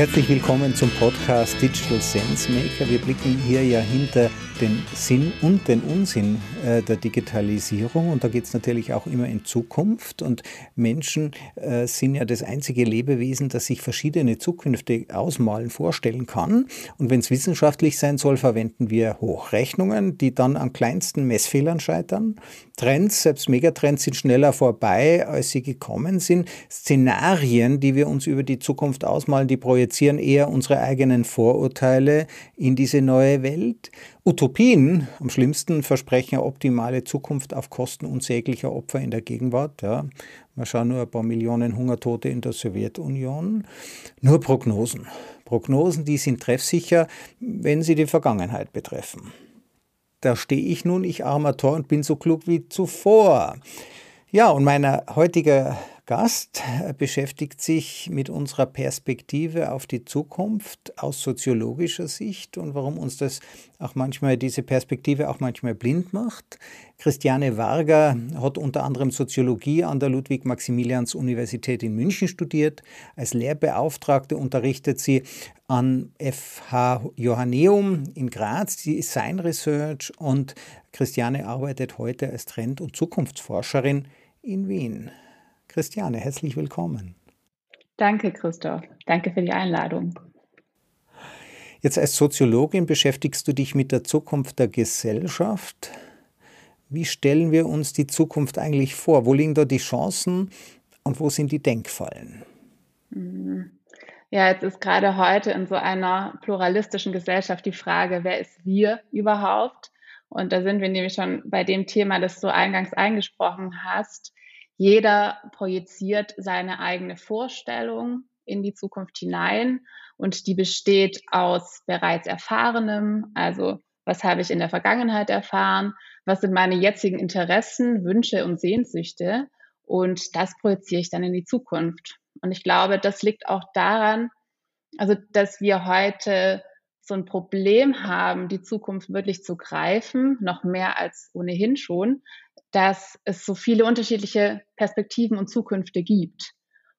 Herzlich willkommen zum Podcast Digital Sense Maker. Wir blicken hier ja hinter den Sinn und den Unsinn äh, der Digitalisierung. Und da geht es natürlich auch immer in Zukunft. Und Menschen äh, sind ja das einzige Lebewesen, das sich verschiedene Zukünfte ausmalen, vorstellen kann. Und wenn es wissenschaftlich sein soll, verwenden wir Hochrechnungen, die dann an kleinsten Messfehlern scheitern. Trends, selbst Megatrends, sind schneller vorbei, als sie gekommen sind. Szenarien, die wir uns über die Zukunft ausmalen, die projizieren eher unsere eigenen Vorurteile in diese neue Welt. Utopien, am schlimmsten, versprechen eine optimale Zukunft auf Kosten unsäglicher Opfer in der Gegenwart. Ja. Man schaut nur ein paar Millionen Hungertote in der Sowjetunion. Nur Prognosen. Prognosen, die sind treffsicher, wenn sie die Vergangenheit betreffen. Da stehe ich nun, ich armer Tor, und bin so klug wie zuvor. Ja, und mein heutiger Gast beschäftigt sich mit unserer Perspektive auf die Zukunft aus soziologischer Sicht und warum uns das auch manchmal, diese Perspektive auch manchmal blind macht. Christiane Varga hat unter anderem Soziologie an der Ludwig-Maximilians-Universität in München studiert. Als Lehrbeauftragte unterrichtet sie an FH Johanneum in Graz Design Research und Christiane arbeitet heute als Trend- und Zukunftsforscherin in Wien. Christiane, herzlich willkommen. Danke, Christoph. Danke für die Einladung. Jetzt als Soziologin beschäftigst du dich mit der Zukunft der Gesellschaft. Wie stellen wir uns die Zukunft eigentlich vor? Wo liegen da die Chancen und wo sind die Denkfallen? Mhm. Ja, jetzt ist gerade heute in so einer pluralistischen Gesellschaft die Frage, wer ist wir überhaupt? Und da sind wir nämlich schon bei dem Thema, das du eingangs eingesprochen hast. Jeder projiziert seine eigene Vorstellung in die Zukunft hinein und die besteht aus bereits Erfahrenem, also was habe ich in der Vergangenheit erfahren, was sind meine jetzigen Interessen, Wünsche und Sehnsüchte? Und das projiziere ich dann in die Zukunft. Und ich glaube, das liegt auch daran, also dass wir heute so ein Problem haben, die Zukunft wirklich zu greifen, noch mehr als ohnehin schon, dass es so viele unterschiedliche Perspektiven und Zukünfte gibt.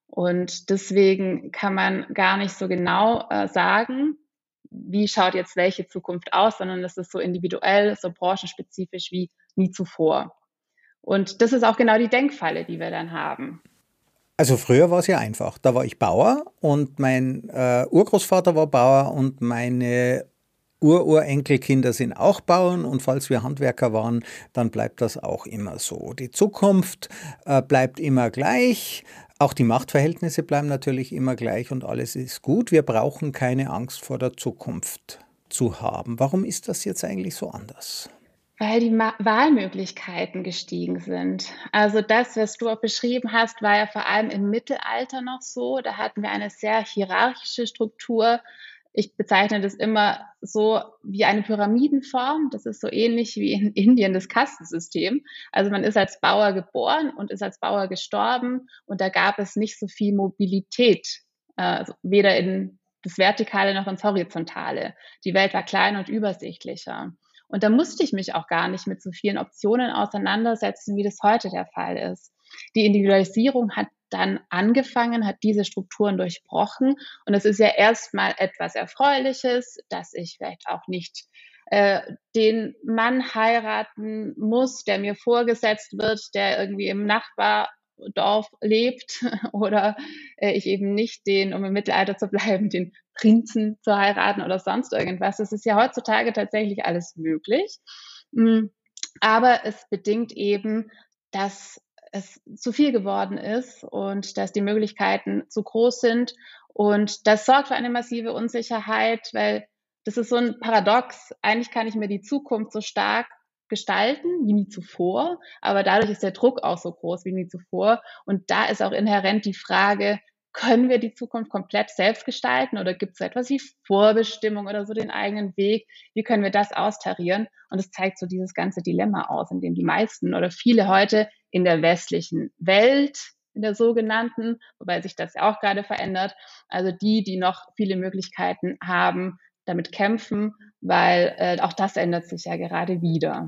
Und deswegen kann man gar nicht so genau äh, sagen, wie schaut jetzt welche Zukunft aus, sondern es ist so individuell, so branchenspezifisch wie nie zuvor. Und das ist auch genau die Denkfalle, die wir dann haben. Also früher war es ja einfach. Da war ich Bauer und mein äh, Urgroßvater war Bauer und meine Ururenkelkinder sind auch Bauern und falls wir Handwerker waren, dann bleibt das auch immer so. Die Zukunft äh, bleibt immer gleich. Auch die Machtverhältnisse bleiben natürlich immer gleich und alles ist gut. Wir brauchen keine Angst vor der Zukunft zu haben. Warum ist das jetzt eigentlich so anders? Weil die Wahlmöglichkeiten gestiegen sind. Also das, was du auch beschrieben hast, war ja vor allem im Mittelalter noch so. Da hatten wir eine sehr hierarchische Struktur ich bezeichne das immer so wie eine Pyramidenform. Das ist so ähnlich wie in Indien das Kastensystem. Also man ist als Bauer geboren und ist als Bauer gestorben und da gab es nicht so viel Mobilität, äh, also weder in das Vertikale noch ins Horizontale. Die Welt war klein und übersichtlicher. Und da musste ich mich auch gar nicht mit so vielen Optionen auseinandersetzen, wie das heute der Fall ist. Die Individualisierung hat dann angefangen, hat diese Strukturen durchbrochen. Und es ist ja erstmal etwas Erfreuliches, dass ich vielleicht auch nicht äh, den Mann heiraten muss, der mir vorgesetzt wird, der irgendwie im Nachbardorf lebt oder äh, ich eben nicht den, um im Mittelalter zu bleiben, den Prinzen zu heiraten oder sonst irgendwas. Das ist ja heutzutage tatsächlich alles möglich. Mm, aber es bedingt eben, dass es zu viel geworden ist und dass die Möglichkeiten zu groß sind. Und das sorgt für eine massive Unsicherheit, weil das ist so ein Paradox. Eigentlich kann ich mir die Zukunft so stark gestalten wie nie zuvor, aber dadurch ist der Druck auch so groß wie nie zuvor. Und da ist auch inhärent die Frage, können wir die Zukunft komplett selbst gestalten oder gibt es so etwas wie Vorbestimmung oder so den eigenen Weg? Wie können wir das austarieren? Und es zeigt so dieses ganze Dilemma aus, in dem die meisten oder viele heute in der westlichen Welt, in der sogenannten, wobei sich das ja auch gerade verändert, also die, die noch viele Möglichkeiten haben, damit kämpfen, weil äh, auch das ändert sich ja gerade wieder.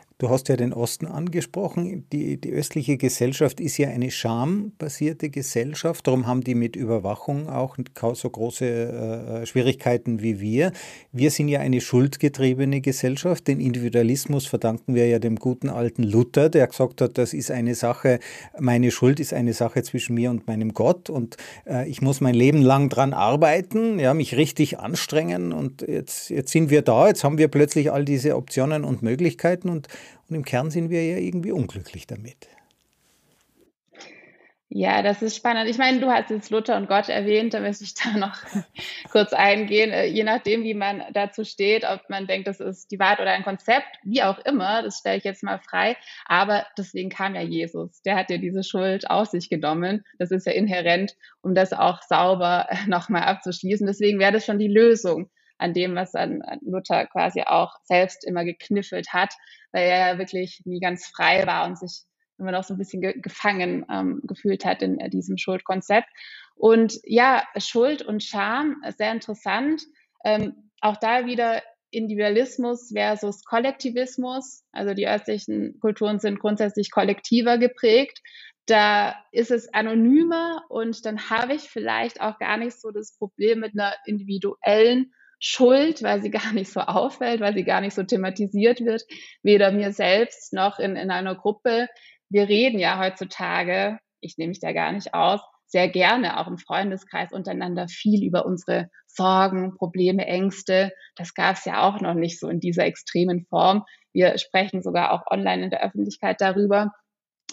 Du hast ja den Osten angesprochen. Die, die östliche Gesellschaft ist ja eine schambasierte Gesellschaft. Darum haben die mit Überwachung auch so große äh, Schwierigkeiten wie wir. Wir sind ja eine schuldgetriebene Gesellschaft. Den Individualismus verdanken wir ja dem guten alten Luther, der gesagt hat, das ist eine Sache, meine Schuld ist eine Sache zwischen mir und meinem Gott und äh, ich muss mein Leben lang dran arbeiten, ja, mich richtig anstrengen und jetzt, jetzt sind wir da, jetzt haben wir plötzlich all diese Optionen und Möglichkeiten und und im Kern sind wir ja irgendwie unglücklich damit. Ja, das ist spannend. Ich meine, du hast jetzt Luther und Gott erwähnt, da möchte ich da noch kurz eingehen. Äh, je nachdem, wie man dazu steht, ob man denkt, das ist die Wahrheit oder ein Konzept, wie auch immer, das stelle ich jetzt mal frei. Aber deswegen kam ja Jesus. Der hat ja diese Schuld auf sich genommen. Das ist ja inhärent, um das auch sauber nochmal abzuschließen. Deswegen wäre das schon die Lösung an dem, was dann Luther quasi auch selbst immer gekniffelt hat, weil er ja wirklich nie ganz frei war und sich immer noch so ein bisschen ge gefangen ähm, gefühlt hat in äh, diesem Schuldkonzept. Und ja, Schuld und Scham, sehr interessant. Ähm, auch da wieder Individualismus versus Kollektivismus. Also die östlichen Kulturen sind grundsätzlich kollektiver geprägt. Da ist es anonymer und dann habe ich vielleicht auch gar nicht so das Problem mit einer individuellen Schuld, weil sie gar nicht so auffällt, weil sie gar nicht so thematisiert wird, weder mir selbst noch in, in einer Gruppe. Wir reden ja heutzutage, ich nehme mich da gar nicht aus, sehr gerne auch im Freundeskreis untereinander viel über unsere Sorgen, Probleme, Ängste. Das gab es ja auch noch nicht so in dieser extremen Form. Wir sprechen sogar auch online in der Öffentlichkeit darüber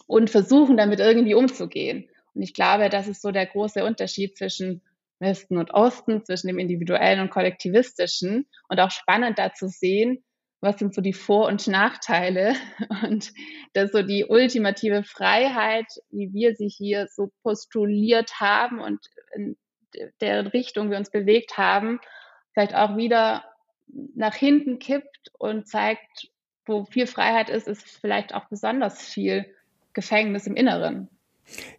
und versuchen damit irgendwie umzugehen. Und ich glaube, das ist so der große Unterschied zwischen Westen und Osten, zwischen dem individuellen und kollektivistischen und auch spannend da zu sehen, was sind so die Vor- und Nachteile und das so die ultimative Freiheit, wie wir sie hier so postuliert haben und in der Richtung wir uns bewegt haben, vielleicht auch wieder nach hinten kippt und zeigt, wo viel Freiheit ist, ist vielleicht auch besonders viel Gefängnis im Inneren.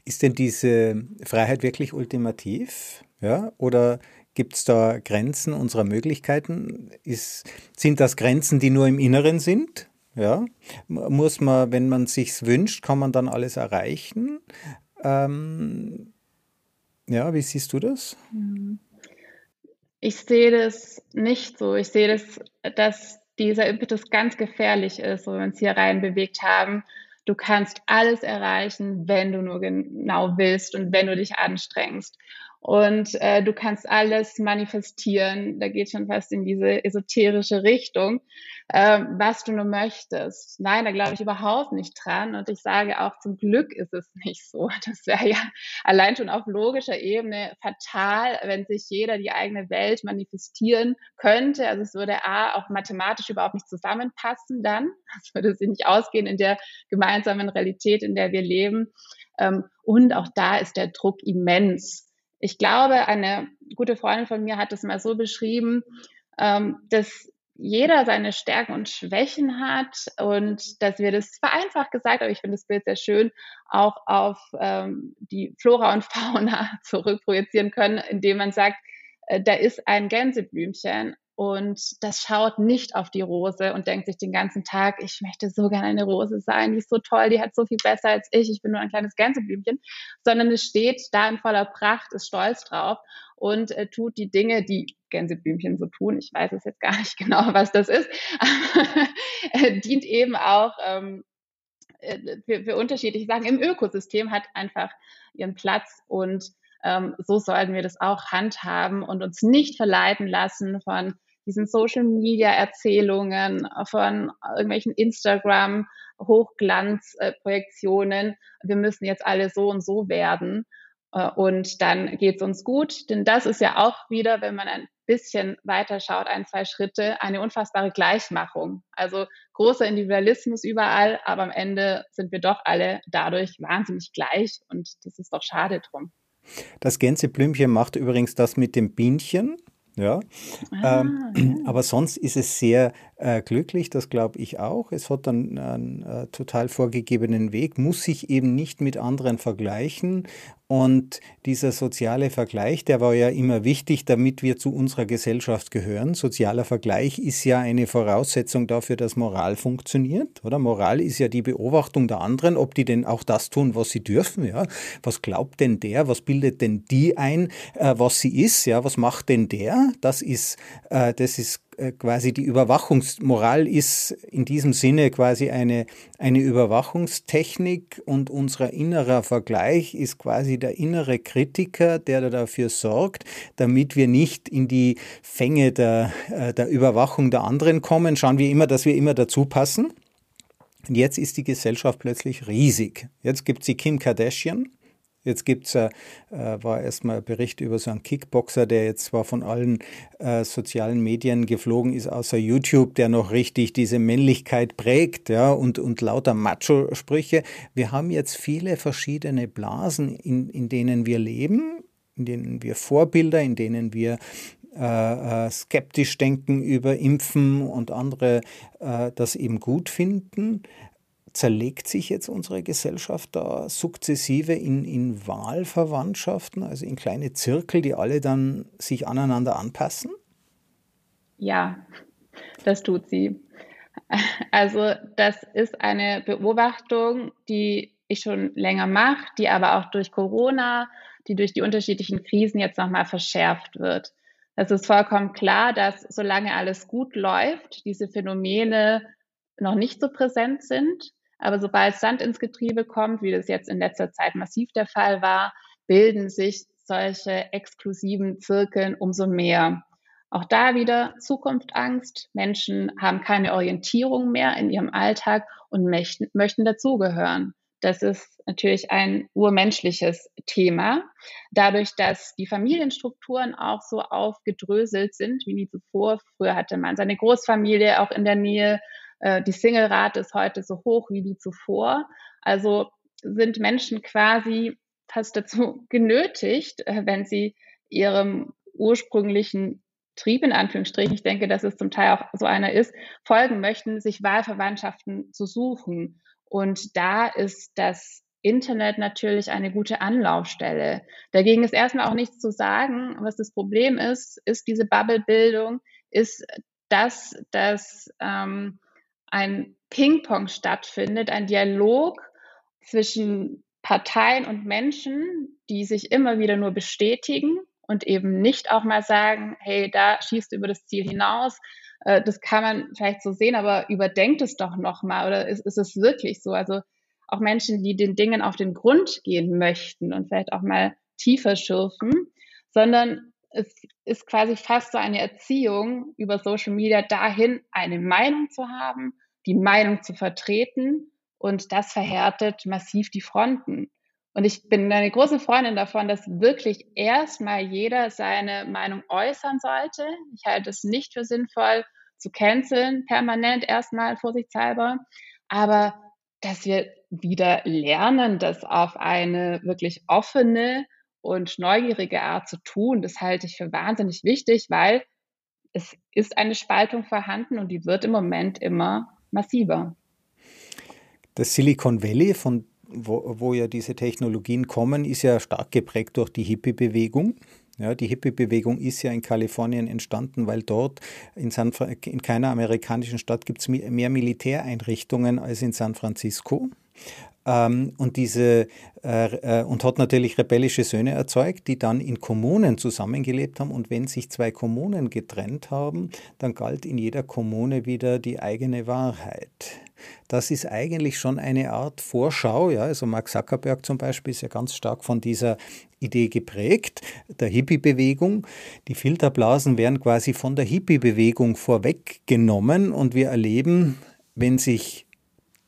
Ist denn diese Freiheit wirklich ultimativ? Ja? Oder gibt es da Grenzen unserer Möglichkeiten? Ist, sind das Grenzen, die nur im Inneren sind? Ja? Muss man, wenn man sich wünscht, kann man dann alles erreichen? Ähm, ja, wie siehst du das? Ich sehe das nicht so. Ich sehe das, dass dieser Impetus ganz gefährlich ist, wo wir uns hier rein bewegt haben. Du kannst alles erreichen, wenn du nur genau willst und wenn du dich anstrengst und äh, du kannst alles manifestieren. Da geht schon fast in diese esoterische Richtung, äh, was du nur möchtest. Nein, da glaube ich überhaupt nicht dran. Und ich sage auch, zum Glück ist es nicht so. Das wäre ja allein schon auf logischer Ebene fatal, wenn sich jeder die eigene Welt manifestieren könnte. Also es würde A auch mathematisch überhaupt nicht zusammenpassen dann. Es würde sich nicht ausgehen in der gemeinsamen Realität, in der wir leben. Ähm, und auch da ist der Druck immens ich glaube, eine gute Freundin von mir hat es mal so beschrieben, ähm, dass jeder seine Stärken und Schwächen hat und dass wir das vereinfacht gesagt, aber ich finde das Bild sehr schön, auch auf ähm, die Flora und Fauna zurückprojizieren können, indem man sagt, äh, da ist ein Gänseblümchen und das schaut nicht auf die Rose und denkt sich den ganzen Tag, ich möchte so gerne eine Rose sein, die ist so toll, die hat so viel besser als ich, ich bin nur ein kleines Gänseblümchen, sondern es steht da in voller Pracht, ist stolz drauf und äh, tut die Dinge, die Gänseblümchen so tun. Ich weiß es jetzt gar nicht genau, was das ist, aber dient eben auch ähm, äh, für, für unterschiedliche Sachen. Im Ökosystem, hat einfach ihren Platz und ähm, so sollten wir das auch handhaben und uns nicht verleiten lassen von diesen Social Media Erzählungen, von irgendwelchen Instagram Hochglanzprojektionen. Wir müssen jetzt alle so und so werden. Äh, und dann geht es uns gut. Denn das ist ja auch wieder, wenn man ein bisschen weiter schaut, ein, zwei Schritte, eine unfassbare Gleichmachung. Also großer Individualismus überall, aber am Ende sind wir doch alle dadurch wahnsinnig gleich und das ist doch schade drum. Das Gänseblümchen macht übrigens das mit dem Bienchen. Ja, ah, ähm, ja. aber sonst ist es sehr äh, glücklich, das glaube ich auch. Es hat dann einen äh, total vorgegebenen Weg, muss sich eben nicht mit anderen vergleichen und dieser soziale Vergleich, der war ja immer wichtig, damit wir zu unserer Gesellschaft gehören. Sozialer Vergleich ist ja eine Voraussetzung dafür, dass Moral funktioniert, oder? Moral ist ja die Beobachtung der anderen, ob die denn auch das tun, was sie dürfen, ja? Was glaubt denn der? Was bildet denn die ein, äh, was sie ist, ja? Was macht denn der? Das ist, äh, das ist quasi die Überwachungsmoral ist in diesem Sinne quasi eine, eine Überwachungstechnik und unser innerer Vergleich ist quasi der innere Kritiker, der dafür sorgt, damit wir nicht in die Fänge der, äh, der Überwachung der anderen kommen. Schauen wir immer, dass wir immer dazu passen. Und jetzt ist die Gesellschaft plötzlich riesig. Jetzt gibt es die Kim Kardashian, Jetzt gibt's, äh, war erstmal ein Bericht über so einen Kickboxer, der jetzt zwar von allen äh, sozialen Medien geflogen ist, außer YouTube, der noch richtig diese Männlichkeit prägt, ja, und, und lauter Macho-Sprüche. Wir haben jetzt viele verschiedene Blasen, in, in denen wir leben, in denen wir Vorbilder, in denen wir äh, äh skeptisch denken über Impfen und andere äh, das eben gut finden zerlegt sich jetzt unsere Gesellschaft da sukzessive in, in Wahlverwandtschaften, also in kleine Zirkel, die alle dann sich aneinander anpassen? Ja, das tut sie. Also das ist eine Beobachtung, die ich schon länger mache, die aber auch durch Corona, die durch die unterschiedlichen Krisen jetzt nochmal verschärft wird. Es ist vollkommen klar, dass solange alles gut läuft, diese Phänomene noch nicht so präsent sind. Aber sobald Sand ins Getriebe kommt, wie das jetzt in letzter Zeit massiv der Fall war, bilden sich solche exklusiven Zirkeln umso mehr. Auch da wieder Zukunftangst. Menschen haben keine Orientierung mehr in ihrem Alltag und möchten, möchten dazugehören. Das ist natürlich ein urmenschliches Thema. Dadurch, dass die Familienstrukturen auch so aufgedröselt sind wie nie zuvor. Früher hatte man seine Großfamilie auch in der Nähe äh, die Single-Rate ist heute so hoch wie die zuvor. Also sind Menschen quasi fast dazu genötigt, äh, wenn sie ihrem ursprünglichen Trieb in Anführungsstrichen, ich denke, dass es zum Teil auch so einer ist, folgen möchten, sich Wahlverwandtschaften zu suchen. Und da ist das Internet natürlich eine gute Anlaufstelle. Dagegen ist erstmal auch nichts zu sagen. Was das Problem ist, ist diese Bubble-Bildung, ist das, dass ähm, ein Ping-Pong stattfindet, ein Dialog zwischen Parteien und Menschen, die sich immer wieder nur bestätigen und eben nicht auch mal sagen, hey, da schießt du über das Ziel hinaus. Äh, das kann man vielleicht so sehen, aber überdenkt es doch nochmal oder ist, ist es wirklich so? Also auch Menschen, die den Dingen auf den Grund gehen möchten und vielleicht auch mal tiefer schürfen, sondern es ist quasi fast so eine Erziehung über Social Media dahin, eine Meinung zu haben, die Meinung zu vertreten und das verhärtet massiv die Fronten. Und ich bin eine große Freundin davon, dass wirklich erstmal jeder seine Meinung äußern sollte. Ich halte es nicht für sinnvoll zu canceln, permanent erstmal vorsichtshalber. Aber dass wir wieder lernen, das auf eine wirklich offene und neugierige Art zu tun, das halte ich für wahnsinnig wichtig, weil es ist eine Spaltung vorhanden und die wird im Moment immer massiver. Das Silicon Valley, von wo, wo ja diese Technologien kommen, ist ja stark geprägt durch die Hippie-Bewegung. Ja, die Hippie-Bewegung ist ja in Kalifornien entstanden, weil dort in, San, in keiner amerikanischen Stadt gibt es mehr Militäreinrichtungen als in San Francisco. Ähm, und diese äh, äh, und hat natürlich rebellische Söhne erzeugt, die dann in Kommunen zusammengelebt haben. Und wenn sich zwei Kommunen getrennt haben, dann galt in jeder Kommune wieder die eigene Wahrheit. Das ist eigentlich schon eine Art Vorschau. Ja? Also Mark Zuckerberg zum Beispiel ist ja ganz stark von dieser Idee geprägt, der Hippie-Bewegung. Die Filterblasen werden quasi von der Hippie-Bewegung vorweggenommen und wir erleben, wenn sich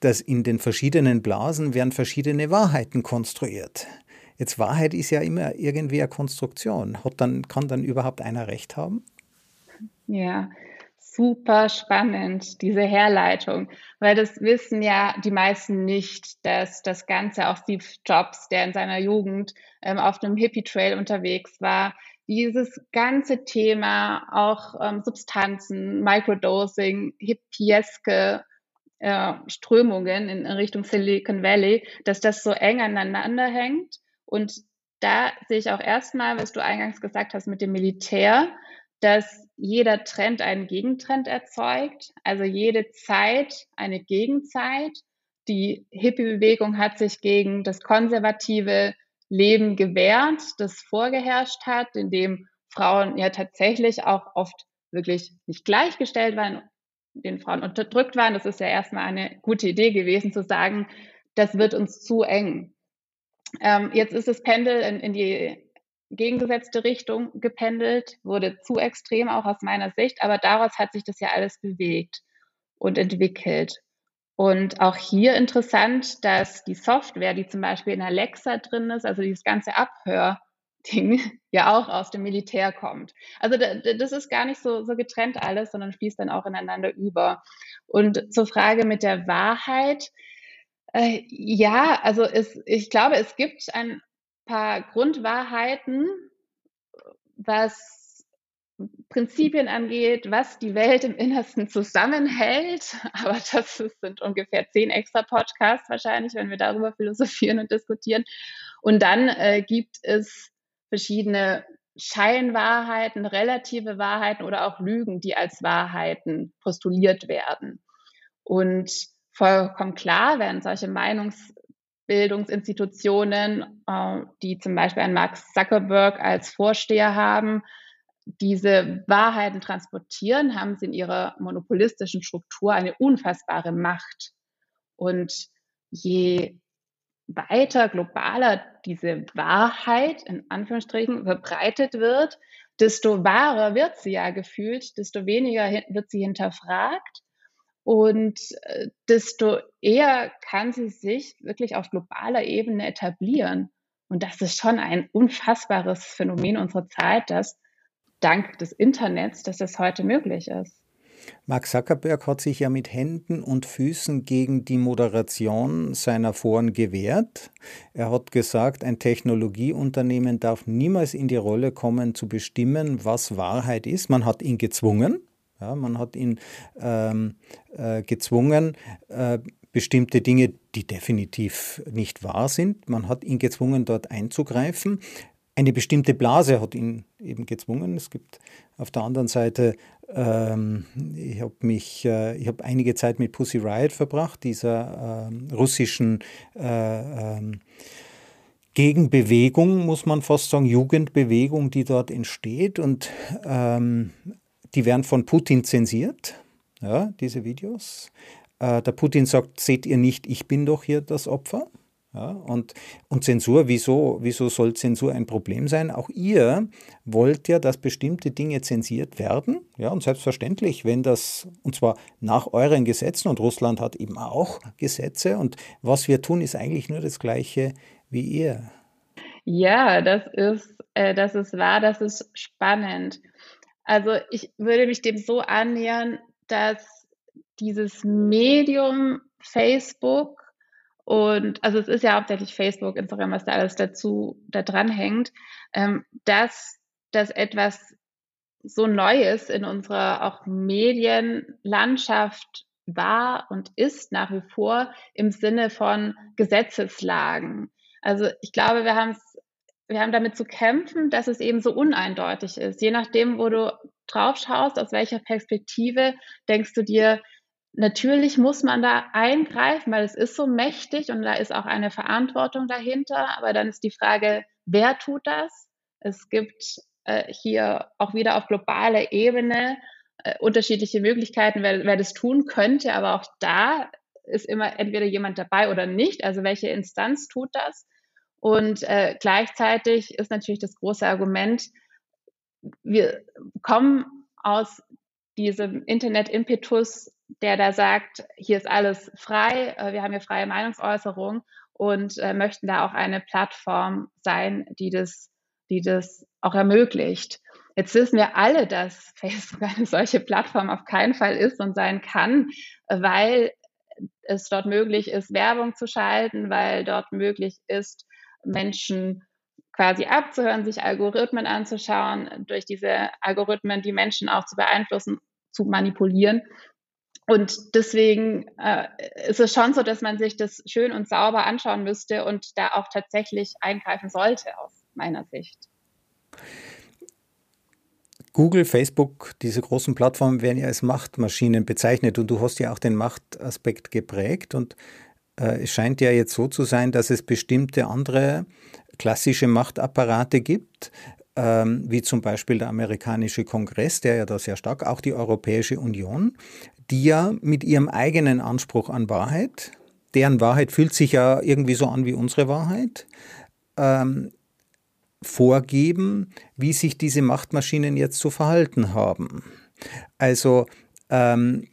dass in den verschiedenen Blasen werden verschiedene Wahrheiten konstruiert. Jetzt Wahrheit ist ja immer irgendwie eine Konstruktion. Hat dann, kann dann überhaupt einer recht haben? Ja, super spannend, diese Herleitung, weil das wissen ja die meisten nicht, dass das Ganze auch Steve Jobs, der in seiner Jugend ähm, auf einem Hippie-Trail unterwegs war, dieses ganze Thema, auch ähm, Substanzen, Microdosing, hippieske Strömungen in, Richtung Silicon Valley, dass das so eng aneinander hängt. Und da sehe ich auch erstmal, was du eingangs gesagt hast mit dem Militär, dass jeder Trend einen Gegentrend erzeugt, also jede Zeit eine Gegenzeit. Die Hippie-Bewegung hat sich gegen das konservative Leben gewährt, das vorgeherrscht hat, in dem Frauen ja tatsächlich auch oft wirklich nicht gleichgestellt waren, den Frauen unterdrückt waren. Das ist ja erstmal eine gute Idee gewesen, zu sagen, das wird uns zu eng. Ähm, jetzt ist das Pendel in, in die gegengesetzte Richtung gependelt, wurde zu extrem auch aus meiner Sicht, aber daraus hat sich das ja alles bewegt und entwickelt. Und auch hier interessant, dass die Software, die zum Beispiel in Alexa drin ist, also dieses ganze Abhörding, ja auch aus dem Militär kommt. Also das ist gar nicht so, so getrennt alles, sondern fließt dann auch ineinander über. Und zur Frage mit der Wahrheit, äh, ja, also es, ich glaube, es gibt ein paar Grundwahrheiten, was Prinzipien angeht, was die Welt im Innersten zusammenhält. Aber das sind ungefähr zehn extra Podcasts wahrscheinlich, wenn wir darüber philosophieren und diskutieren. Und dann äh, gibt es verschiedene Scheinwahrheiten, relative Wahrheiten oder auch Lügen, die als Wahrheiten postuliert werden. Und vollkommen klar werden solche Meinungsbildungsinstitutionen, äh, die zum Beispiel einen Mark Zuckerberg als Vorsteher haben, diese Wahrheiten transportieren, haben sie in ihrer monopolistischen Struktur eine unfassbare Macht. Und je weiter globaler diese Wahrheit in Anführungsstrichen verbreitet wird, desto wahrer wird sie ja gefühlt, desto weniger wird sie hinterfragt und äh, desto eher kann sie sich wirklich auf globaler Ebene etablieren. Und das ist schon ein unfassbares Phänomen unserer Zeit, dass dank des Internets, dass das heute möglich ist. Mark Zuckerberg hat sich ja mit Händen und Füßen gegen die Moderation seiner Foren gewehrt. Er hat gesagt, ein Technologieunternehmen darf niemals in die Rolle kommen, zu bestimmen, was Wahrheit ist. Man hat ihn gezwungen. Ja, man hat ihn ähm, äh, gezwungen, äh, bestimmte Dinge, die definitiv nicht wahr sind. Man hat ihn gezwungen, dort einzugreifen eine bestimmte Blase hat ihn eben gezwungen. Es gibt auf der anderen Seite, ähm, ich habe mich, äh, ich habe einige Zeit mit Pussy Riot verbracht, dieser äh, russischen äh, ähm, Gegenbewegung, muss man fast sagen, Jugendbewegung, die dort entsteht. Und ähm, die werden von Putin zensiert, ja, diese Videos. Äh, der Putin sagt, seht ihr nicht, ich bin doch hier das Opfer. Ja, und, und Zensur, wieso, wieso soll Zensur ein Problem sein? Auch ihr wollt ja, dass bestimmte Dinge zensiert werden. Ja, und selbstverständlich, wenn das, und zwar nach euren Gesetzen, und Russland hat eben auch Gesetze, und was wir tun, ist eigentlich nur das Gleiche wie ihr. Ja, das ist, äh, das ist wahr, das ist spannend. Also ich würde mich dem so annähern, dass dieses Medium Facebook und also es ist ja hauptsächlich Facebook, Instagram, was da alles dazu da dran hängt, ähm, dass das etwas so Neues in unserer auch Medienlandschaft war und ist nach wie vor im Sinne von Gesetzeslagen. Also ich glaube, wir haben es, wir haben damit zu kämpfen, dass es eben so uneindeutig ist. Je nachdem, wo du drauf schaust, aus welcher Perspektive, denkst du dir, Natürlich muss man da eingreifen, weil es ist so mächtig und da ist auch eine Verantwortung dahinter. Aber dann ist die Frage, wer tut das? Es gibt äh, hier auch wieder auf globaler Ebene äh, unterschiedliche Möglichkeiten, wer, wer das tun könnte. Aber auch da ist immer entweder jemand dabei oder nicht. Also welche Instanz tut das? Und äh, gleichzeitig ist natürlich das große Argument, wir kommen aus diesem Internet-Impetus der da sagt, hier ist alles frei, äh, wir haben hier freie Meinungsäußerung und äh, möchten da auch eine Plattform sein, die das, die das auch ermöglicht. Jetzt wissen wir alle, dass Facebook eine solche Plattform auf keinen Fall ist und sein kann, weil es dort möglich ist, Werbung zu schalten, weil dort möglich ist, Menschen quasi abzuhören, sich Algorithmen anzuschauen, durch diese Algorithmen die Menschen auch zu beeinflussen, zu manipulieren. Und deswegen äh, ist es schon so, dass man sich das schön und sauber anschauen müsste und da auch tatsächlich eingreifen sollte, aus meiner Sicht. Google, Facebook, diese großen Plattformen werden ja als Machtmaschinen bezeichnet und du hast ja auch den Machtaspekt geprägt und äh, es scheint ja jetzt so zu sein, dass es bestimmte andere klassische Machtapparate gibt, ähm, wie zum Beispiel der amerikanische Kongress, der ja da sehr stark, auch die Europäische Union, die ja mit ihrem eigenen Anspruch an Wahrheit, deren Wahrheit fühlt sich ja irgendwie so an wie unsere Wahrheit, ähm, vorgeben, wie sich diese Machtmaschinen jetzt zu verhalten haben. Also ähm,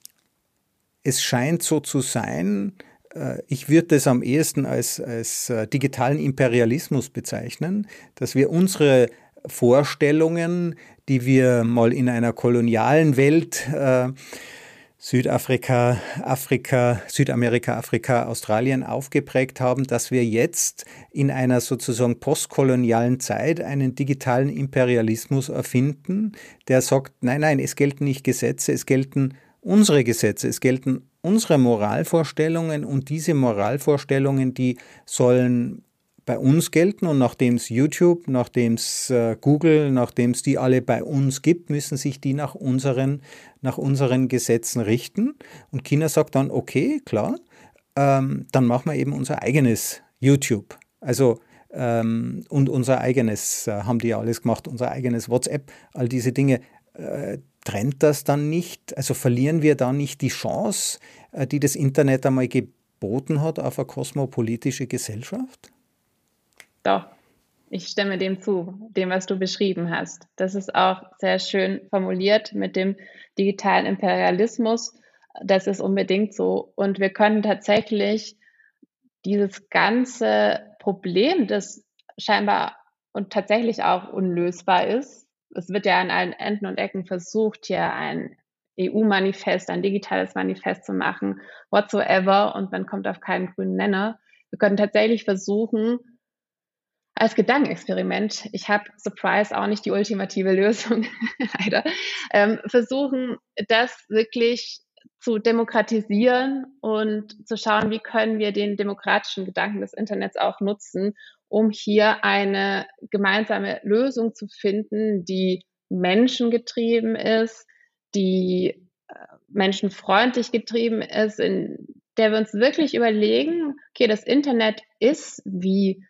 es scheint so zu sein, äh, ich würde das am ehesten als, als äh, digitalen Imperialismus bezeichnen, dass wir unsere Vorstellungen, die wir mal in einer kolonialen Welt äh, Südafrika, Afrika, Südamerika, Afrika, Australien aufgeprägt haben, dass wir jetzt in einer sozusagen postkolonialen Zeit einen digitalen Imperialismus erfinden, der sagt, nein, nein, es gelten nicht Gesetze, es gelten unsere Gesetze, es gelten unsere Moralvorstellungen und diese Moralvorstellungen, die sollen bei uns gelten und nachdem es YouTube, nachdem es äh, Google, nachdem es die alle bei uns gibt, müssen sich die nach unseren, nach unseren Gesetzen richten. Und China sagt dann, okay, klar, ähm, dann machen wir eben unser eigenes YouTube. Also ähm, und unser eigenes, äh, haben die ja alles gemacht, unser eigenes WhatsApp, all diese Dinge. Äh, trennt das dann nicht? Also verlieren wir da nicht die Chance, äh, die das Internet einmal geboten hat auf eine kosmopolitische Gesellschaft? Doch, ich stimme dem zu, dem, was du beschrieben hast. Das ist auch sehr schön formuliert mit dem digitalen Imperialismus. Das ist unbedingt so. Und wir können tatsächlich dieses ganze Problem, das scheinbar und tatsächlich auch unlösbar ist, es wird ja an allen Enden und Ecken versucht, hier ein EU-Manifest, ein digitales Manifest zu machen, whatsoever, und man kommt auf keinen grünen Nenner. Wir können tatsächlich versuchen, als Gedankenexperiment, ich habe, surprise, auch nicht die ultimative Lösung, leider, ähm, versuchen, das wirklich zu demokratisieren und zu schauen, wie können wir den demokratischen Gedanken des Internets auch nutzen, um hier eine gemeinsame Lösung zu finden, die menschengetrieben ist, die äh, menschenfreundlich getrieben ist, in der wir uns wirklich überlegen, okay, das Internet ist wie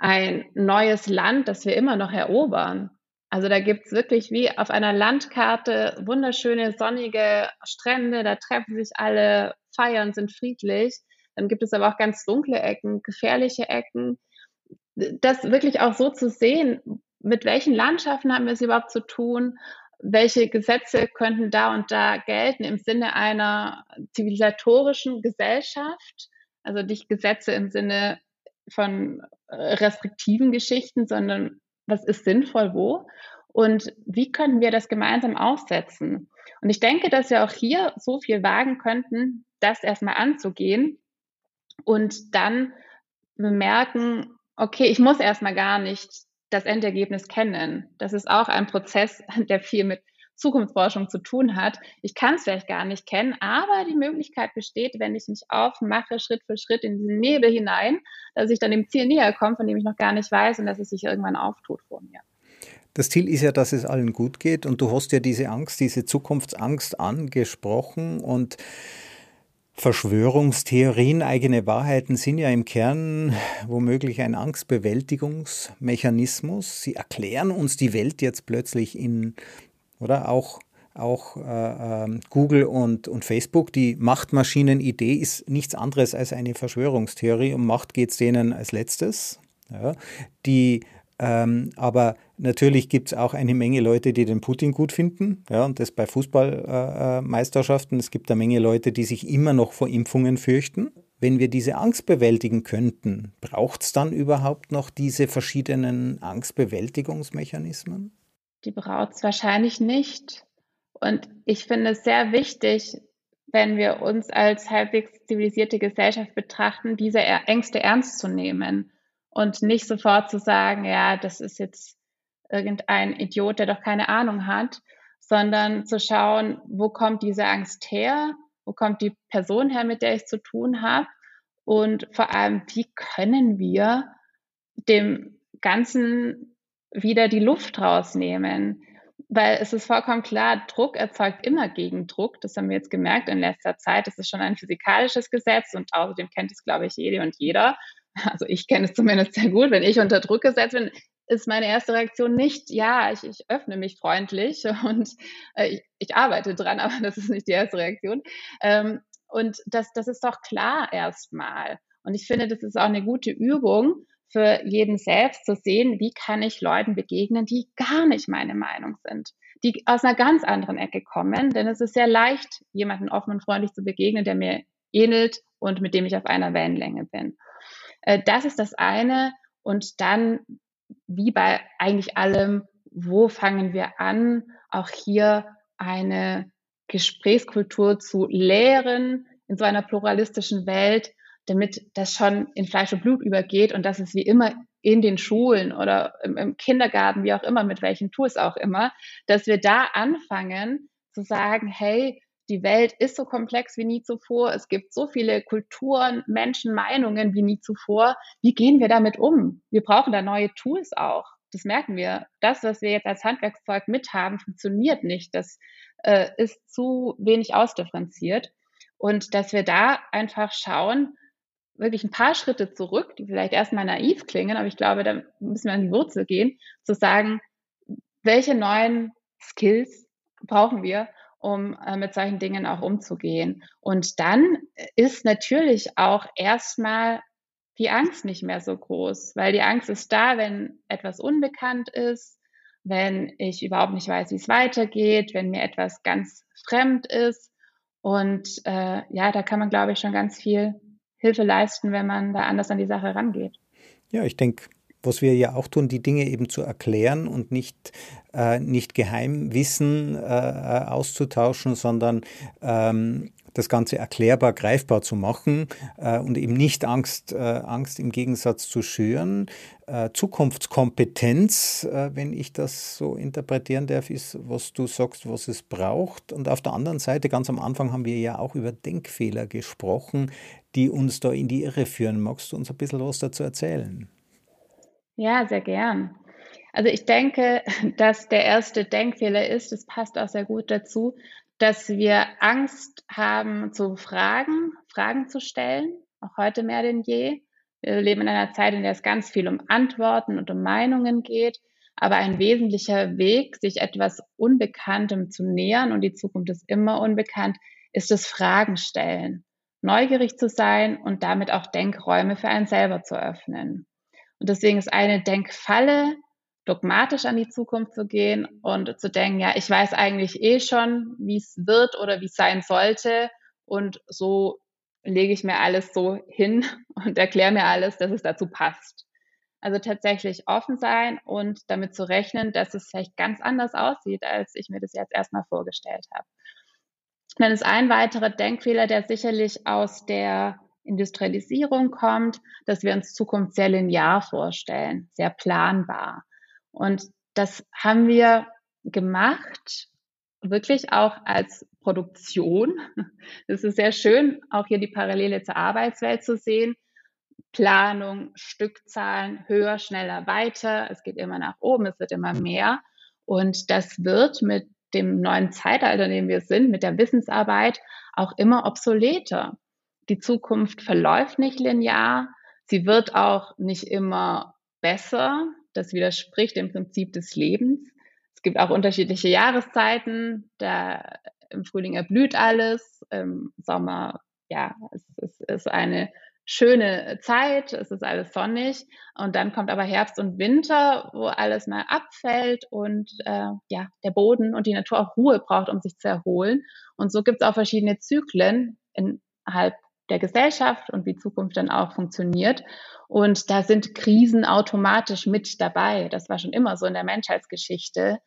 ein neues Land, das wir immer noch erobern. Also da gibt's wirklich wie auf einer Landkarte wunderschöne sonnige Strände, da treffen sich alle, feiern, sind friedlich. Dann gibt es aber auch ganz dunkle Ecken, gefährliche Ecken. Das wirklich auch so zu sehen, mit welchen Landschaften haben wir es überhaupt zu tun? Welche Gesetze könnten da und da gelten im Sinne einer zivilisatorischen Gesellschaft? Also nicht Gesetze im Sinne von restriktiven Geschichten, sondern was ist sinnvoll wo und wie können wir das gemeinsam aufsetzen. Und ich denke, dass wir auch hier so viel wagen könnten, das erstmal anzugehen und dann bemerken, okay, ich muss erstmal gar nicht das Endergebnis kennen. Das ist auch ein Prozess, der viel mit Zukunftsforschung zu tun hat. Ich kann es vielleicht gar nicht kennen, aber die Möglichkeit besteht, wenn ich mich aufmache, Schritt für Schritt in diesen Nebel hinein, dass ich dann dem Ziel näher komme, von dem ich noch gar nicht weiß und dass es sich irgendwann auftut vor mir. Das Ziel ist ja, dass es allen gut geht und du hast ja diese Angst, diese Zukunftsangst angesprochen und Verschwörungstheorien, eigene Wahrheiten sind ja im Kern womöglich ein Angstbewältigungsmechanismus. Sie erklären uns die Welt jetzt plötzlich in oder auch auch äh, äh, Google und, und Facebook. Die Machtmaschinen-Idee ist nichts anderes als eine Verschwörungstheorie. Um Macht geht es denen als letztes. Ja. Die, ähm, aber natürlich gibt es auch eine Menge Leute, die den Putin gut finden. Ja, und das bei Fußballmeisterschaften. Äh, es gibt eine Menge Leute, die sich immer noch vor Impfungen fürchten. Wenn wir diese Angst bewältigen könnten, braucht es dann überhaupt noch diese verschiedenen Angstbewältigungsmechanismen? Die braucht es wahrscheinlich nicht. Und ich finde es sehr wichtig, wenn wir uns als halbwegs zivilisierte Gesellschaft betrachten, diese Ängste ernst zu nehmen und nicht sofort zu sagen, ja, das ist jetzt irgendein Idiot, der doch keine Ahnung hat, sondern zu schauen, wo kommt diese Angst her, wo kommt die Person her, mit der ich zu tun habe und vor allem, wie können wir dem Ganzen wieder die Luft rausnehmen? Weil es ist vollkommen klar, Druck erzeugt immer Gegendruck. Das haben wir jetzt gemerkt in letzter Zeit. Das ist schon ein physikalisches Gesetz und außerdem kennt es, glaube ich, jede und jeder. Also ich kenne es zumindest sehr gut. Wenn ich unter Druck gesetzt bin, ist meine erste Reaktion nicht, ja, ich, ich öffne mich freundlich und äh, ich, ich, arbeite dran, aber das ist nicht die erste Reaktion. Ähm, und das, das ist doch klar erstmal. Und ich finde, das ist auch eine gute Übung für jeden selbst zu sehen, wie kann ich Leuten begegnen, die gar nicht meine Meinung sind, die aus einer ganz anderen Ecke kommen. Denn es ist sehr leicht, jemanden offen und freundlich zu begegnen, der mir ähnelt und mit dem ich auf einer Wellenlänge bin. Äh, das ist das eine. Und dann, wie bei eigentlich allem, wo fangen wir an, auch hier eine Gesprächskultur zu lehren in so einer pluralistischen Welt, damit das schon in Fleisch und Blut übergeht und dass es wie immer in den Schulen oder im, im, Kindergarten, wie auch immer, mit welchen Tools auch immer, dass wir da anfangen zu sagen, hey, die Welt ist so komplex wie nie zuvor. Es gibt so viele Kulturen, Menschen, Meinungen wie nie zuvor. Wie gehen wir damit um? Wir brauchen da neue Tools auch. Das merken wir. Das, was wir jetzt als Handwerkszeug mithaben, funktioniert nicht. Das äh, ist zu wenig ausdifferenziert. Und dass wir da einfach schauen, wirklich ein paar Schritte zurück, die vielleicht erstmal naiv klingen, aber ich glaube, da müssen wir an die Wurzel gehen, zu sagen, welche neuen Skills brauchen wir, um äh, mit solchen Dingen auch umzugehen. Und dann ist natürlich auch erstmal die Angst nicht mehr so groß, weil die Angst ist da, wenn etwas unbekannt ist, wenn ich überhaupt nicht weiß, wie es weitergeht, wenn mir etwas ganz fremd ist. Und äh, ja, da kann man, glaube ich, schon ganz viel Hilfe leisten, wenn man da anders an die Sache rangeht. Ja, ich denke, was wir ja auch tun, die Dinge eben zu erklären und nicht, äh, nicht Geheimwissen äh, auszutauschen, sondern ähm, das Ganze erklärbar, greifbar zu machen äh, und eben nicht Angst, äh, Angst im Gegensatz zu schüren. Äh, Zukunftskompetenz, äh, wenn ich das so interpretieren darf, ist, was du sagst, was es braucht. Und auf der anderen Seite, ganz am Anfang haben wir ja auch über Denkfehler gesprochen, die uns da in die Irre führen. Magst du uns ein bisschen was dazu erzählen? Ja, sehr gern. Also ich denke, dass der erste Denkfehler ist, das passt auch sehr gut dazu, dass wir Angst haben zu fragen, Fragen zu stellen, auch heute mehr denn je. Wir leben in einer Zeit, in der es ganz viel um Antworten und um Meinungen geht. Aber ein wesentlicher Weg, sich etwas Unbekanntem zu nähern, und die Zukunft ist immer unbekannt, ist das Fragen stellen. Neugierig zu sein und damit auch Denkräume für einen selber zu öffnen. Und deswegen ist eine Denkfalle, dogmatisch an die Zukunft zu gehen und zu denken, ja, ich weiß eigentlich eh schon, wie es wird oder wie es sein sollte. Und so lege ich mir alles so hin und erkläre mir alles, dass es dazu passt. Also tatsächlich offen sein und damit zu rechnen, dass es vielleicht ganz anders aussieht, als ich mir das jetzt erstmal vorgestellt habe. Dann ist ein weiterer Denkfehler, der sicherlich aus der Industrialisierung kommt, dass wir uns Zukunft sehr linear vorstellen, sehr planbar. Und das haben wir gemacht, wirklich auch als Produktion. Es ist sehr schön, auch hier die Parallele zur Arbeitswelt zu sehen. Planung, Stückzahlen, höher, schneller, weiter. Es geht immer nach oben, es wird immer mehr. Und das wird mit dem neuen Zeitalter, in dem wir sind, mit der Wissensarbeit auch immer obsoleter. Die Zukunft verläuft nicht linear. Sie wird auch nicht immer besser. Das widerspricht dem Prinzip des Lebens. Es gibt auch unterschiedliche Jahreszeiten. Da im Frühling erblüht alles, im Sommer, ja, es, es ist eine schöne Zeit, es ist alles sonnig und dann kommt aber Herbst und Winter, wo alles mal abfällt und äh, ja, der Boden und die Natur auch Ruhe braucht, um sich zu erholen. Und so gibt es auch verschiedene Zyklen innerhalb der Gesellschaft und wie Zukunft dann auch funktioniert. Und da sind Krisen automatisch mit dabei. Das war schon immer so in der Menschheitsgeschichte.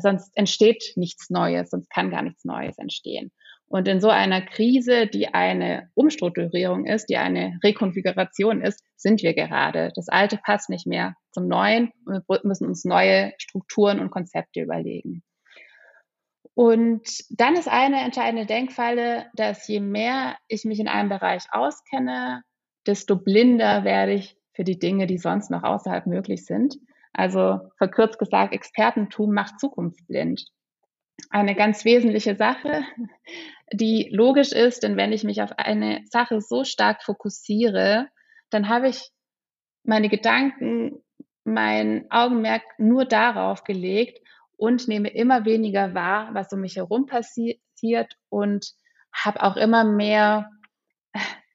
Sonst entsteht nichts Neues, sonst kann gar nichts Neues entstehen. Und in so einer Krise, die eine Umstrukturierung ist, die eine Rekonfiguration ist, sind wir gerade. Das Alte passt nicht mehr zum Neuen und wir müssen uns neue Strukturen und Konzepte überlegen. Und dann ist eine entscheidende Denkfalle, dass je mehr ich mich in einem Bereich auskenne, desto blinder werde ich für die Dinge, die sonst noch außerhalb möglich sind. Also verkürzt gesagt, Expertentum macht zukunftsblind. Eine ganz wesentliche Sache, die logisch ist, denn wenn ich mich auf eine Sache so stark fokussiere, dann habe ich meine Gedanken, mein Augenmerk nur darauf gelegt und nehme immer weniger wahr, was um mich herum passiert und habe auch immer mehr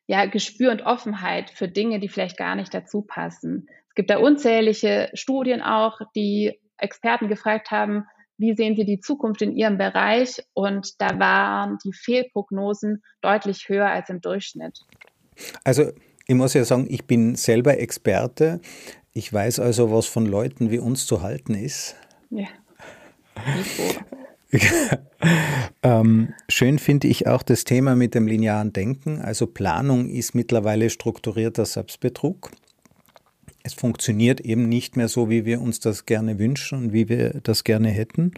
ja, Gespür und Offenheit für Dinge, die vielleicht gar nicht dazu passen. Es gibt da unzählige Studien auch, die Experten gefragt haben, wie sehen Sie die Zukunft in Ihrem Bereich? Und da waren die Fehlprognosen deutlich höher als im Durchschnitt. Also ich muss ja sagen, ich bin selber Experte. Ich weiß also, was von Leuten wie uns zu halten ist. Ja. ähm, schön finde ich auch das Thema mit dem linearen Denken. Also Planung ist mittlerweile strukturierter Selbstbetrug. Es funktioniert eben nicht mehr so, wie wir uns das gerne wünschen und wie wir das gerne hätten.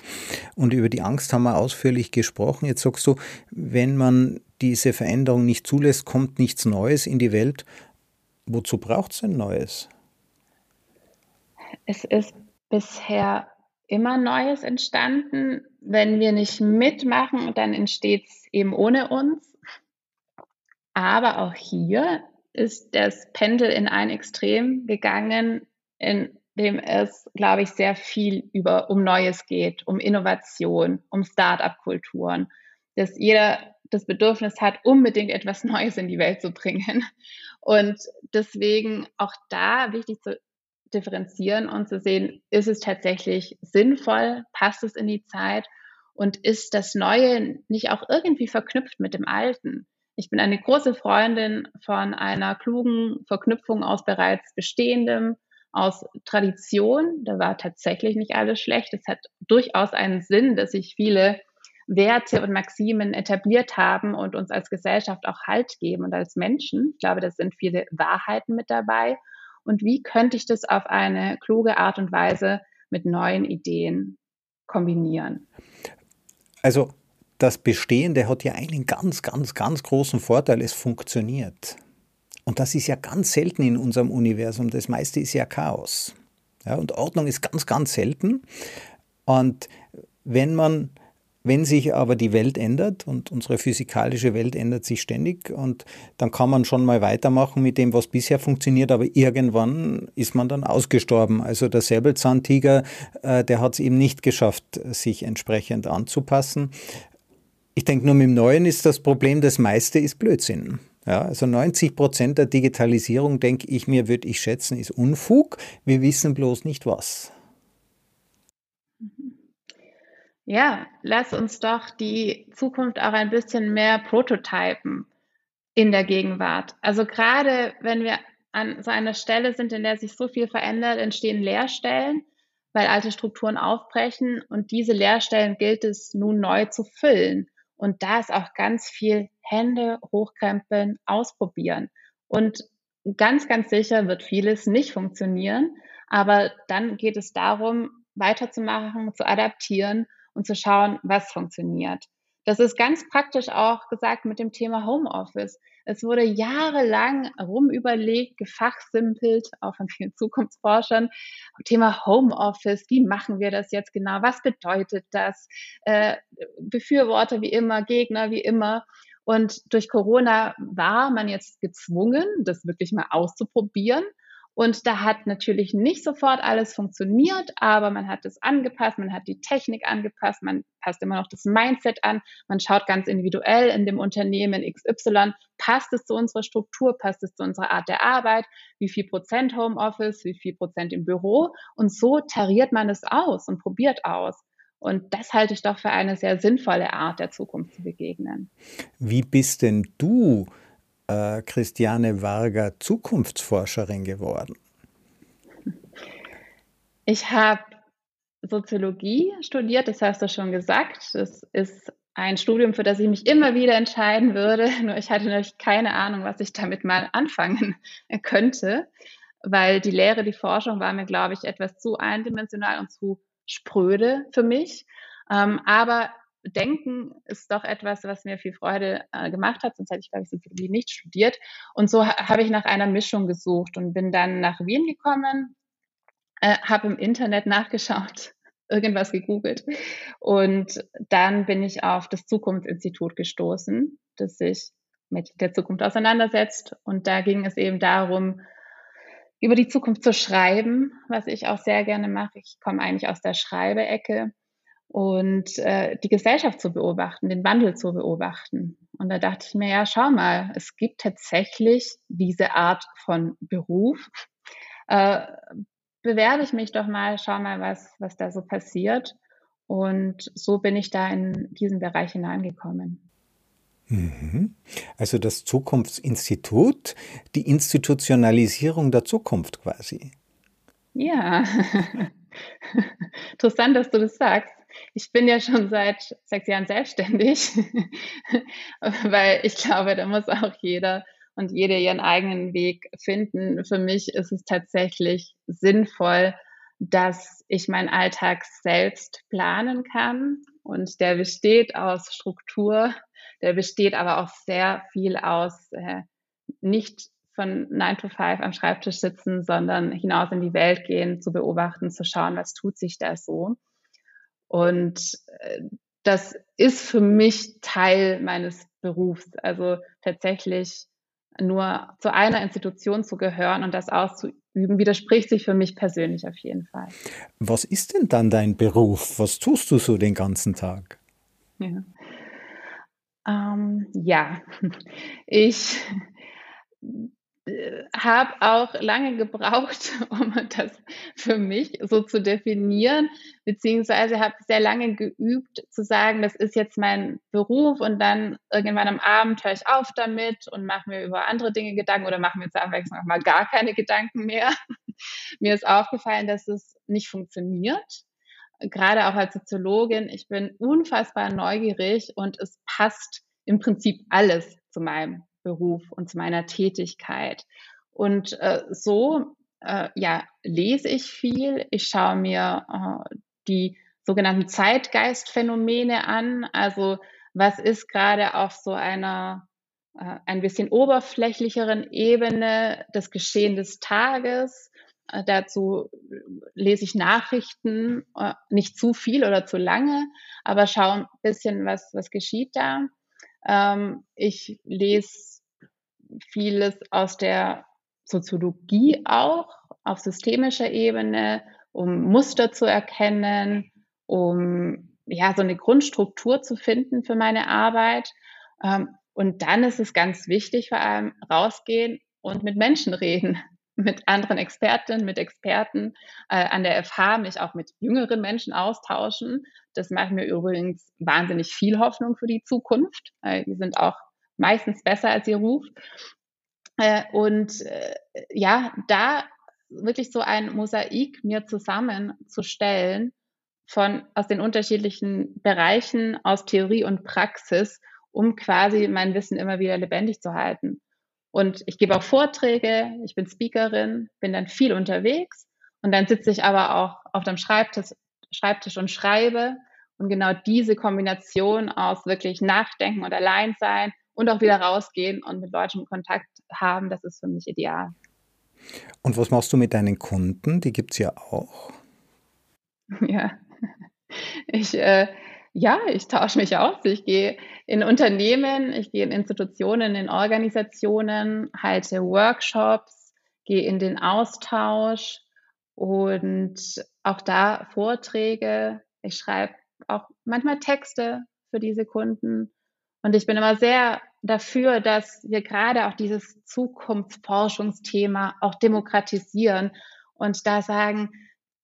Und über die Angst haben wir ausführlich gesprochen. Jetzt sagst du, wenn man diese Veränderung nicht zulässt, kommt nichts Neues in die Welt. Wozu braucht es denn Neues? Es ist bisher immer Neues entstanden. Wenn wir nicht mitmachen, dann entsteht es eben ohne uns. Aber auch hier ist das Pendel in ein Extrem gegangen, in dem es, glaube ich, sehr viel über, um Neues geht, um Innovation, um Start-up-Kulturen, dass jeder das Bedürfnis hat, unbedingt etwas Neues in die Welt zu bringen. Und deswegen auch da wichtig zu differenzieren und zu sehen, ist es tatsächlich sinnvoll, passt es in die Zeit und ist das Neue nicht auch irgendwie verknüpft mit dem Alten? Ich bin eine große Freundin von einer klugen Verknüpfung aus bereits Bestehendem, aus Tradition. Da war tatsächlich nicht alles schlecht. Es hat durchaus einen Sinn, dass sich viele Werte und Maximen etabliert haben und uns als Gesellschaft auch Halt geben und als Menschen. Ich glaube, da sind viele Wahrheiten mit dabei und wie könnte ich das auf eine kluge Art und Weise mit neuen Ideen kombinieren? Also das Bestehende hat ja einen ganz, ganz, ganz großen Vorteil, es funktioniert. Und das ist ja ganz selten in unserem Universum. Das meiste ist ja Chaos. Ja, und Ordnung ist ganz, ganz selten. Und wenn man wenn sich aber die Welt ändert und unsere physikalische Welt ändert sich ständig und dann kann man schon mal weitermachen mit dem, was bisher funktioniert, aber irgendwann ist man dann ausgestorben. Also der Säbelzahntiger, äh, der hat es eben nicht geschafft, sich entsprechend anzupassen. Ich denke, nur mit dem Neuen ist das Problem, das meiste ist Blödsinn. Ja, also 90 Prozent der Digitalisierung, denke ich mir, würde ich schätzen, ist Unfug. Wir wissen bloß nicht was. Ja, lass uns doch die Zukunft auch ein bisschen mehr prototypen in der Gegenwart. Also gerade wenn wir an so einer Stelle sind, in der sich so viel verändert, entstehen Leerstellen, weil alte Strukturen aufbrechen und diese Leerstellen gilt es nun neu zu füllen. Und da ist auch ganz viel Hände hochkrempeln, ausprobieren. Und ganz, ganz sicher wird vieles nicht funktionieren. Aber dann geht es darum, weiterzumachen, zu adaptieren und zu schauen, was funktioniert. Das ist ganz praktisch auch gesagt mit dem Thema Homeoffice. Es wurde jahrelang rumüberlegt, gefachsimpelt, auch von vielen Zukunftsforschern, Thema Homeoffice. Wie machen wir das jetzt genau? Was bedeutet das? Äh, Befürworter wie immer, Gegner wie immer. Und durch Corona war man jetzt gezwungen, das wirklich mal auszuprobieren und da hat natürlich nicht sofort alles funktioniert, aber man hat es angepasst, man hat die Technik angepasst, man passt immer noch das Mindset an, man schaut ganz individuell in dem Unternehmen XY, passt es zu unserer Struktur, passt es zu unserer Art der Arbeit, wie viel Prozent Homeoffice, wie viel Prozent im Büro und so tariert man es aus und probiert aus. Und das halte ich doch für eine sehr sinnvolle Art der Zukunft zu begegnen. Wie bist denn du äh, Christiane Varga Zukunftsforscherin geworden? Ich habe Soziologie studiert, das hast du schon gesagt. Das ist ein Studium, für das ich mich immer wieder entscheiden würde. Nur ich hatte natürlich keine Ahnung, was ich damit mal anfangen könnte, weil die Lehre, die Forschung war mir, glaube ich, etwas zu eindimensional und zu spröde für mich. Ähm, aber Denken ist doch etwas, was mir viel Freude äh, gemacht hat, sonst hätte ich, glaube ich, Soziologie nicht studiert. Und so ha habe ich nach einer Mischung gesucht und bin dann nach Wien gekommen, äh, habe im Internet nachgeschaut, irgendwas gegoogelt. Und dann bin ich auf das Zukunftsinstitut gestoßen, das sich mit der Zukunft auseinandersetzt. Und da ging es eben darum, über die Zukunft zu schreiben, was ich auch sehr gerne mache. Ich komme eigentlich aus der Schreibeecke und äh, die Gesellschaft zu beobachten, den Wandel zu beobachten. Und da dachte ich mir, ja, schau mal, es gibt tatsächlich diese Art von Beruf. Äh, bewerbe ich mich doch mal, schau mal, was, was da so passiert. Und so bin ich da in diesen Bereich hineingekommen. Mhm. Also das Zukunftsinstitut, die Institutionalisierung der Zukunft quasi. Ja, interessant, dass du das sagst. Ich bin ja schon seit sechs Jahren selbstständig, weil ich glaube, da muss auch jeder und jede ihren eigenen Weg finden. Für mich ist es tatsächlich sinnvoll, dass ich meinen Alltag selbst planen kann. Und der besteht aus Struktur, der besteht aber auch sehr viel aus äh, nicht von 9 to 5 am Schreibtisch sitzen, sondern hinaus in die Welt gehen, zu beobachten, zu schauen, was tut sich da so. Und äh, das ist für mich Teil meines Berufs. Also tatsächlich nur zu einer Institution zu gehören und das auszuüben, widerspricht sich für mich persönlich auf jeden Fall. Was ist denn dann dein Beruf? Was tust du so den ganzen Tag? Ja, ähm, ja. ich habe auch lange gebraucht, um das für mich so zu definieren, beziehungsweise habe sehr lange geübt zu sagen, das ist jetzt mein Beruf und dann irgendwann am Abend höre ich auf damit und mache mir über andere Dinge Gedanken oder mache mir zur Abwechslung auch mal gar keine Gedanken mehr. mir ist aufgefallen, dass es nicht funktioniert. Gerade auch als Soziologin, ich bin unfassbar neugierig und es passt im Prinzip alles zu meinem Beruf und zu meiner Tätigkeit. Und äh, so äh, ja, lese ich viel. Ich schaue mir äh, die sogenannten Zeitgeistphänomene an. Also was ist gerade auf so einer äh, ein bisschen oberflächlicheren Ebene das Geschehen des Tages. Äh, dazu lese ich Nachrichten, äh, nicht zu viel oder zu lange, aber schaue ein bisschen, was, was geschieht da. Ähm, ich lese vieles aus der Soziologie auch auf systemischer Ebene, um Muster zu erkennen, um ja so eine Grundstruktur zu finden für meine Arbeit. Ähm, und dann ist es ganz wichtig, vor allem rausgehen und mit Menschen reden, mit anderen Expertinnen, mit Experten äh, an der FH, mich auch mit jüngeren Menschen austauschen. Das macht mir übrigens wahnsinnig viel Hoffnung für die Zukunft. Die sind auch meistens besser als ihr Ruf. Äh, und äh, ja, da wirklich so ein Mosaik mir zusammenzustellen von aus den unterschiedlichen Bereichen aus Theorie und Praxis, um quasi mein Wissen immer wieder lebendig zu halten. Und ich gebe auch Vorträge, ich bin Speakerin, bin dann viel unterwegs und dann sitze ich aber auch auf dem Schreibtisch, Schreibtisch und schreibe. Und genau diese Kombination aus wirklich Nachdenken und Alleinsein und auch wieder rausgehen und mit Leuten Kontakt haben, das ist für mich ideal. Und was machst du mit deinen Kunden? Die gibt es ja auch. Ja, ich, äh, ja, ich tausche mich aus. Ich gehe in Unternehmen, ich gehe in Institutionen, in Organisationen, halte Workshops, gehe in den Austausch und auch da Vorträge. Ich schreibe auch manchmal Texte für diese Kunden und ich bin immer sehr dafür, dass wir gerade auch dieses Zukunftsforschungsthema auch demokratisieren und da sagen,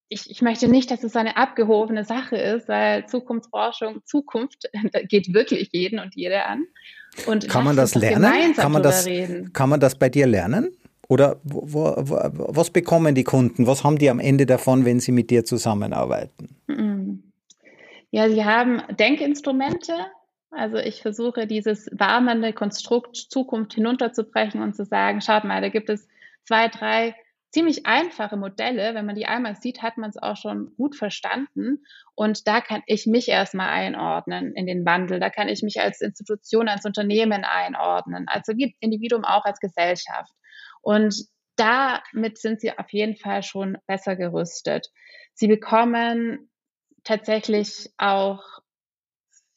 ich, ich möchte nicht, dass es eine abgehobene Sache ist, weil Zukunftsforschung, Zukunft geht wirklich jeden und jede an. Und kann man das lernen? Kann man das, kann man das bei dir lernen? Oder wo, wo, was bekommen die Kunden? Was haben die am Ende davon, wenn sie mit dir zusammenarbeiten? Ja, sie haben Denkinstrumente, Also ich versuche dieses warmende Konstrukt Zukunft hinunterzubrechen und zu sagen, schaut mal, da gibt es zwei, drei ziemlich einfache Modelle. Wenn man die einmal sieht, hat man es auch schon gut verstanden. Und da kann ich mich erstmal einordnen in den Wandel. Da kann ich mich als Institution, als Unternehmen einordnen, als Individuum auch als Gesellschaft. Und damit sind sie auf jeden Fall schon besser gerüstet. Sie bekommen tatsächlich auch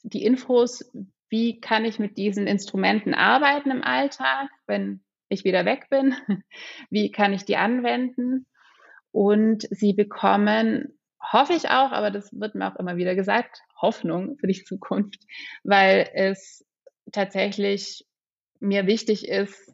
die Infos, wie kann ich mit diesen Instrumenten arbeiten im Alltag, wenn ich wieder weg bin, wie kann ich die anwenden. Und sie bekommen, hoffe ich auch, aber das wird mir auch immer wieder gesagt, Hoffnung für die Zukunft, weil es tatsächlich mir wichtig ist,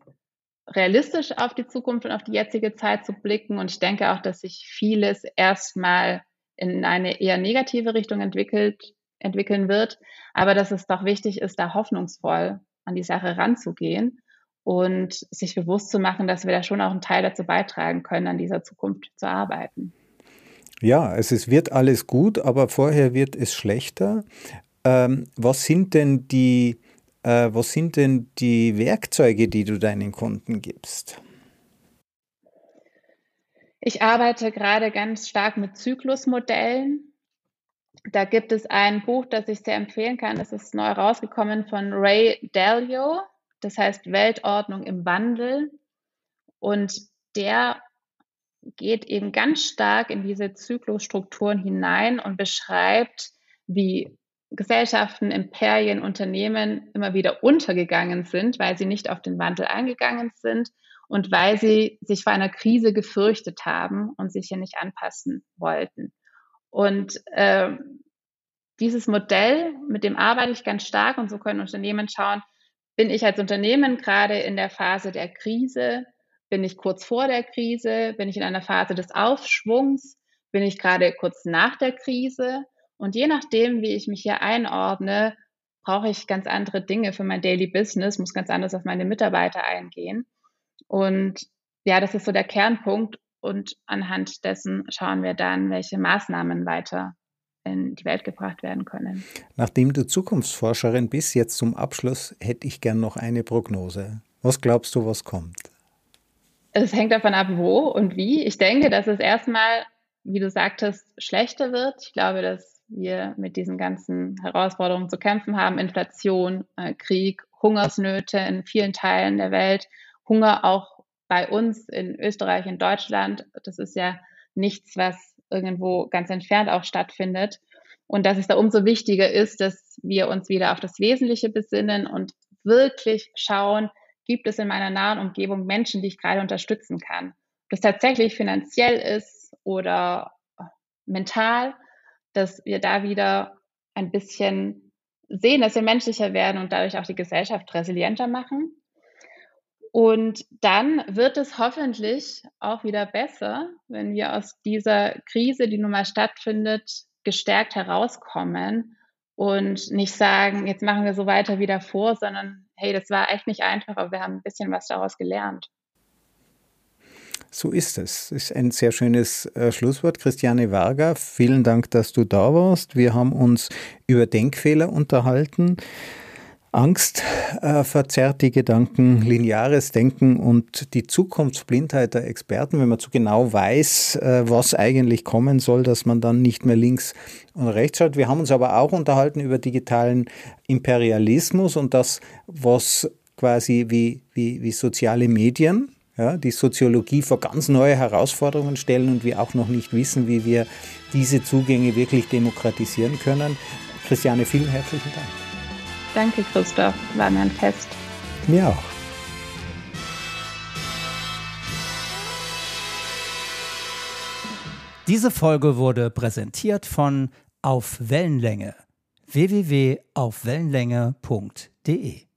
realistisch auf die Zukunft und auf die jetzige Zeit zu blicken. Und ich denke auch, dass sich vieles erstmal in eine eher negative Richtung entwickelt, entwickeln wird, aber dass es doch wichtig ist, da hoffnungsvoll an die Sache ranzugehen und sich bewusst zu machen, dass wir da schon auch einen Teil dazu beitragen können, an dieser Zukunft zu arbeiten. Ja, also es wird alles gut, aber vorher wird es schlechter. Ähm, was sind denn die, äh, was sind denn die Werkzeuge, die du deinen Kunden gibst? Ich arbeite gerade ganz stark mit Zyklusmodellen. Da gibt es ein Buch, das ich sehr empfehlen kann. Das ist neu rausgekommen von Ray Dalio. Das heißt Weltordnung im Wandel. Und der geht eben ganz stark in diese Zyklusstrukturen hinein und beschreibt, wie Gesellschaften, Imperien, Unternehmen immer wieder untergegangen sind, weil sie nicht auf den Wandel eingegangen sind und weil sie sich vor einer Krise gefürchtet haben und sich hier nicht anpassen wollten. Und äh, dieses Modell, mit dem arbeite ich ganz stark und so können Unternehmen schauen, bin ich als Unternehmen gerade in der Phase der Krise, bin ich kurz vor der Krise, bin ich in einer Phase des Aufschwungs, bin ich gerade kurz nach der Krise und je nachdem, wie ich mich hier einordne, brauche ich ganz andere Dinge für mein Daily Business, muss ganz anders auf meine Mitarbeiter eingehen. Und ja, das ist so der Kernpunkt. Und anhand dessen schauen wir dann, welche Maßnahmen weiter in die Welt gebracht werden können. Nachdem du Zukunftsforscherin bist, jetzt zum Abschluss hätte ich gern noch eine Prognose. Was glaubst du, was kommt? Es hängt davon ab, wo und wie. Ich denke, dass es erstmal, wie du sagtest, schlechter wird. Ich glaube, dass wir mit diesen ganzen Herausforderungen zu kämpfen haben. Inflation, äh, Krieg, Hungersnöte in vielen Teilen der Welt Hunger auch bei uns in Österreich, in Deutschland. Das ist ja nichts, was irgendwo ganz entfernt auch stattfindet. Und dass es da umso wichtiger ist, dass wir uns wieder auf das Wesentliche besinnen und wirklich schauen, gibt es in meiner nahen Umgebung Menschen, die ich gerade unterstützen kann. Ob das tatsächlich finanziell ist oder mental, dass wir da wieder ein bisschen sehen, dass wir menschlicher werden und dadurch auch die Gesellschaft resilienter machen. Und dann wird es hoffentlich auch wieder besser, wenn wir aus dieser Krise, die nun mal stattfindet, gestärkt herauskommen und nicht sagen, jetzt machen wir so weiter wie davor, sondern hey, das war echt nicht einfach, aber wir haben ein bisschen was daraus gelernt. So ist es. Ist ein sehr schönes äh, Schlusswort. Christiane Varga, vielen Dank, dass du da warst. Wir haben uns über Denkfehler unterhalten. Angst äh, verzerrt die Gedanken, lineares Denken und die Zukunftsblindheit der Experten, wenn man zu genau weiß, äh, was eigentlich kommen soll, dass man dann nicht mehr links und rechts schaut. Wir haben uns aber auch unterhalten über digitalen Imperialismus und das, was quasi wie, wie, wie soziale Medien, ja, die Soziologie vor ganz neue Herausforderungen stellen und wir auch noch nicht wissen, wie wir diese Zugänge wirklich demokratisieren können. Christiane, vielen herzlichen Dank. Danke, Christoph. War mir ein Fest. Mir auch. Diese Folge wurde präsentiert von Auf Wellenlänge www.aufwellenlänge.de